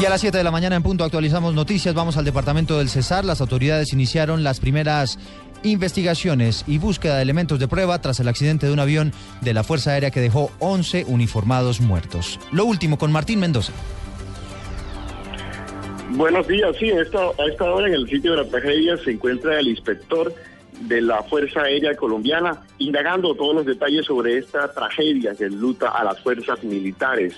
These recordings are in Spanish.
Y a las 7 de la mañana en punto actualizamos noticias. Vamos al departamento del Cesar. Las autoridades iniciaron las primeras investigaciones y búsqueda de elementos de prueba tras el accidente de un avión de la Fuerza Aérea que dejó 11 uniformados muertos. Lo último con Martín Mendoza. Buenos días, sí, a esta, hora en el sitio de la tragedia se encuentra el inspector de la Fuerza Aérea Colombiana indagando todos los detalles sobre esta tragedia que luta a las fuerzas militares.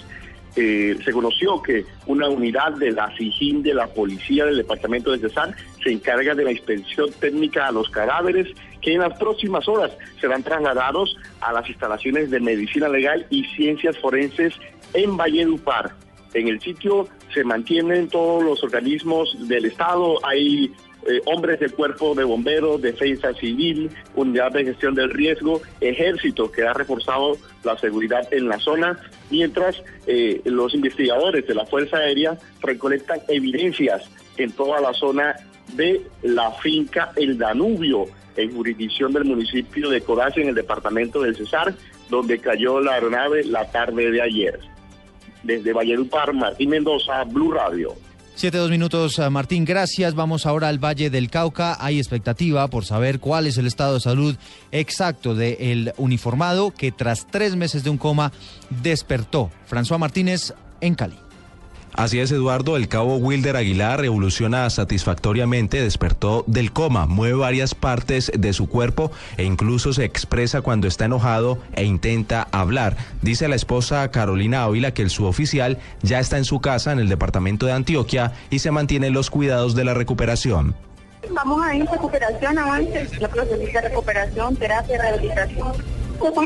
Eh, se conoció que una unidad de la SIGIN de la Policía del Departamento de Cesar se encarga de la inspección técnica a los cadáveres que en las próximas horas serán trasladados a las instalaciones de medicina legal y ciencias forenses en Valledupar. En el sitio se mantienen todos los organismos del Estado, hay eh, hombres del cuerpo de bomberos, defensa civil, unidad de gestión del riesgo, ejército que ha reforzado la seguridad en la zona, mientras eh, los investigadores de la Fuerza Aérea recolectan evidencias en toda la zona de la finca El Danubio, en jurisdicción del municipio de Codacia, en el departamento del Cesar, donde cayó la aeronave la tarde de ayer. Desde Valledupar, Martín Mendoza, Blue Radio. Siete, dos minutos, eh, Martín, gracias. Vamos ahora al Valle del Cauca. Hay expectativa por saber cuál es el estado de salud exacto del uniformado que tras tres meses de un coma despertó. François Martínez en Cali. Así es, Eduardo. El cabo Wilder Aguilar evoluciona satisfactoriamente, despertó del coma, mueve varias partes de su cuerpo e incluso se expresa cuando está enojado e intenta hablar. Dice la esposa Carolina Ávila que el suboficial ya está en su casa en el departamento de Antioquia y se mantiene en los cuidados de la recuperación. Vamos a ir recuperación, avance, la proceso de recuperación, terapia, rehabilitación.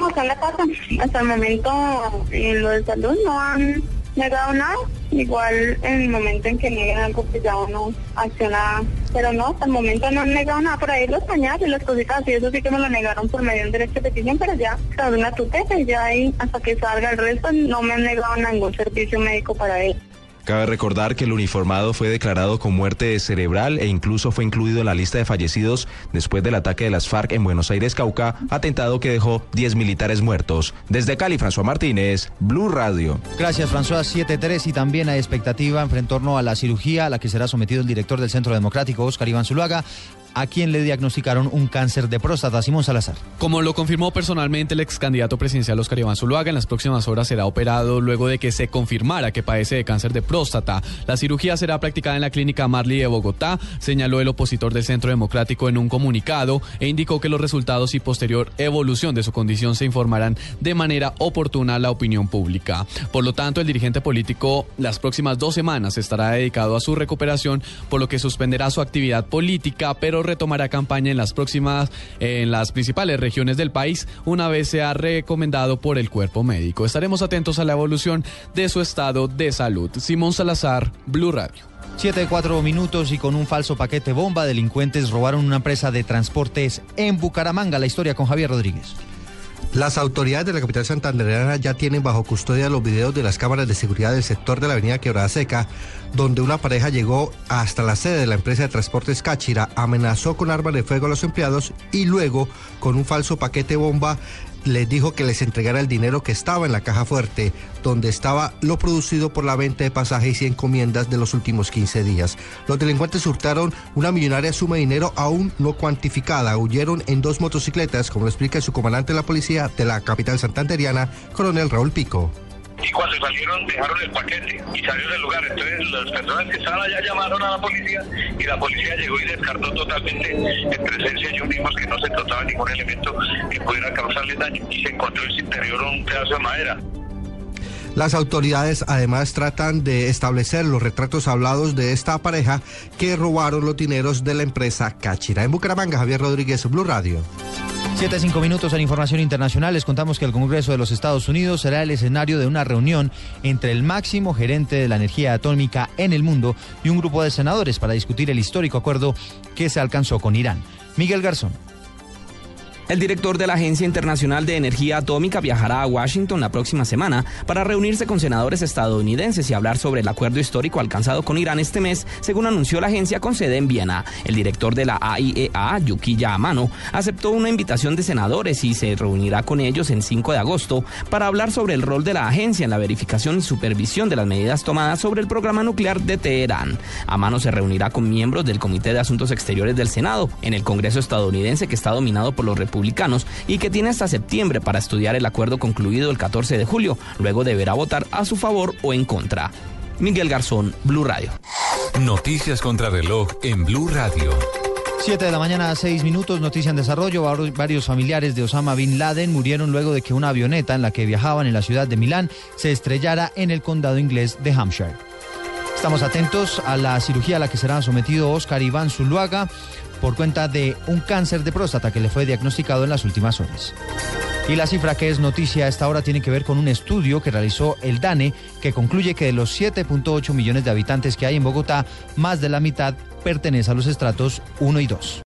Acá en la casa. Hasta el momento, en lo de salud no han negado nada. Igual en el momento en que niegan algo, pues ya uno acciona. Pero no, hasta el momento no han negado nada. Por ahí los pañales, las cositas así, eso sí que me lo negaron por medio de un derecho de petición, pero ya, sobre una tutela y ya ahí, hasta que salga el resto, no me han negado ningún servicio médico para él. Cabe recordar que el uniformado fue declarado con muerte cerebral e incluso fue incluido en la lista de fallecidos después del ataque de las FARC en Buenos Aires, Cauca, atentado que dejó 10 militares muertos. Desde Cali, François Martínez, Blue Radio. Gracias, François. 7-3 y también hay expectativa en torno a la cirugía a la que será sometido el director del Centro Democrático, Oscar Iván Zuluaga a quien le diagnosticaron un cáncer de próstata, Simón Salazar. Como lo confirmó personalmente el ex candidato presidencial Oscar Iván Zuluaga, en las próximas horas será operado luego de que se confirmara que padece de cáncer de próstata. La cirugía será practicada en la clínica Marley de Bogotá, señaló el opositor del Centro Democrático en un comunicado e indicó que los resultados y posterior evolución de su condición se informarán de manera oportuna a la opinión pública. Por lo tanto, el dirigente político las próximas dos semanas estará dedicado a su recuperación, por lo que suspenderá su actividad política, pero retomará campaña en las próximas, en las principales regiones del país, una vez sea recomendado por el cuerpo médico. Estaremos atentos a la evolución de su estado de salud. Simón Salazar, Blue Radio. Siete, cuatro minutos y con un falso paquete bomba, delincuentes robaron una empresa de transportes en Bucaramanga. La historia con Javier Rodríguez. Las autoridades de la capital santandereana ya tienen bajo custodia los videos de las cámaras de seguridad del sector de la avenida Quebrada Seca, donde una pareja llegó hasta la sede de la empresa de transportes Cáchira, amenazó con armas de fuego a los empleados y luego, con un falso paquete bomba, les dijo que les entregara el dinero que estaba en la caja fuerte, donde estaba lo producido por la venta de pasajes y encomiendas de los últimos 15 días. Los delincuentes hurtaron una millonaria suma de dinero aún no cuantificada. Huyeron en dos motocicletas, como lo explica su comandante de la policía de la capital santanderiana, coronel Raúl Pico y cuando salieron dejaron el paquete y salieron del lugar. Entonces las personas que estaban allá llamaron a la policía y la policía llegó y descartó totalmente en presencia de ellos mismos que no se trataba ningún elemento que pudiera causarle daño y se encontró en su interior un pedazo de madera. Las autoridades además tratan de establecer los retratos hablados de esta pareja que robaron los dineros de la empresa Cachira. En Bucaramanga, Javier Rodríguez, Blue Radio. Siete, cinco minutos en información internacional. Les contamos que el Congreso de los Estados Unidos será el escenario de una reunión entre el máximo gerente de la energía atómica en el mundo y un grupo de senadores para discutir el histórico acuerdo que se alcanzó con Irán. Miguel Garzón. El director de la Agencia Internacional de Energía Atómica viajará a Washington la próxima semana para reunirse con senadores estadounidenses y hablar sobre el acuerdo histórico alcanzado con Irán este mes, según anunció la agencia con sede en Viena. El director de la AIEA, Yukiya Amano, aceptó una invitación de senadores y se reunirá con ellos en 5 de agosto para hablar sobre el rol de la agencia en la verificación y supervisión de las medidas tomadas sobre el programa nuclear de Teherán. Amano se reunirá con miembros del Comité de Asuntos Exteriores del Senado en el Congreso estadounidense que está dominado por los republicanos y que tiene hasta septiembre para estudiar el acuerdo concluido el 14 de julio. Luego deberá votar a su favor o en contra. Miguel Garzón, Blue Radio. Noticias contra reloj en Blue Radio. 7 de la mañana, a 6 minutos, noticia en desarrollo. Varios familiares de Osama Bin Laden murieron luego de que una avioneta en la que viajaban en la ciudad de Milán se estrellara en el condado inglés de Hampshire. Estamos atentos a la cirugía a la que será sometido Oscar Iván Zuluaga por cuenta de un cáncer de próstata que le fue diagnosticado en las últimas horas. Y la cifra que es noticia a esta hora tiene que ver con un estudio que realizó el DANE que concluye que de los 7.8 millones de habitantes que hay en Bogotá, más de la mitad pertenece a los estratos 1 y 2.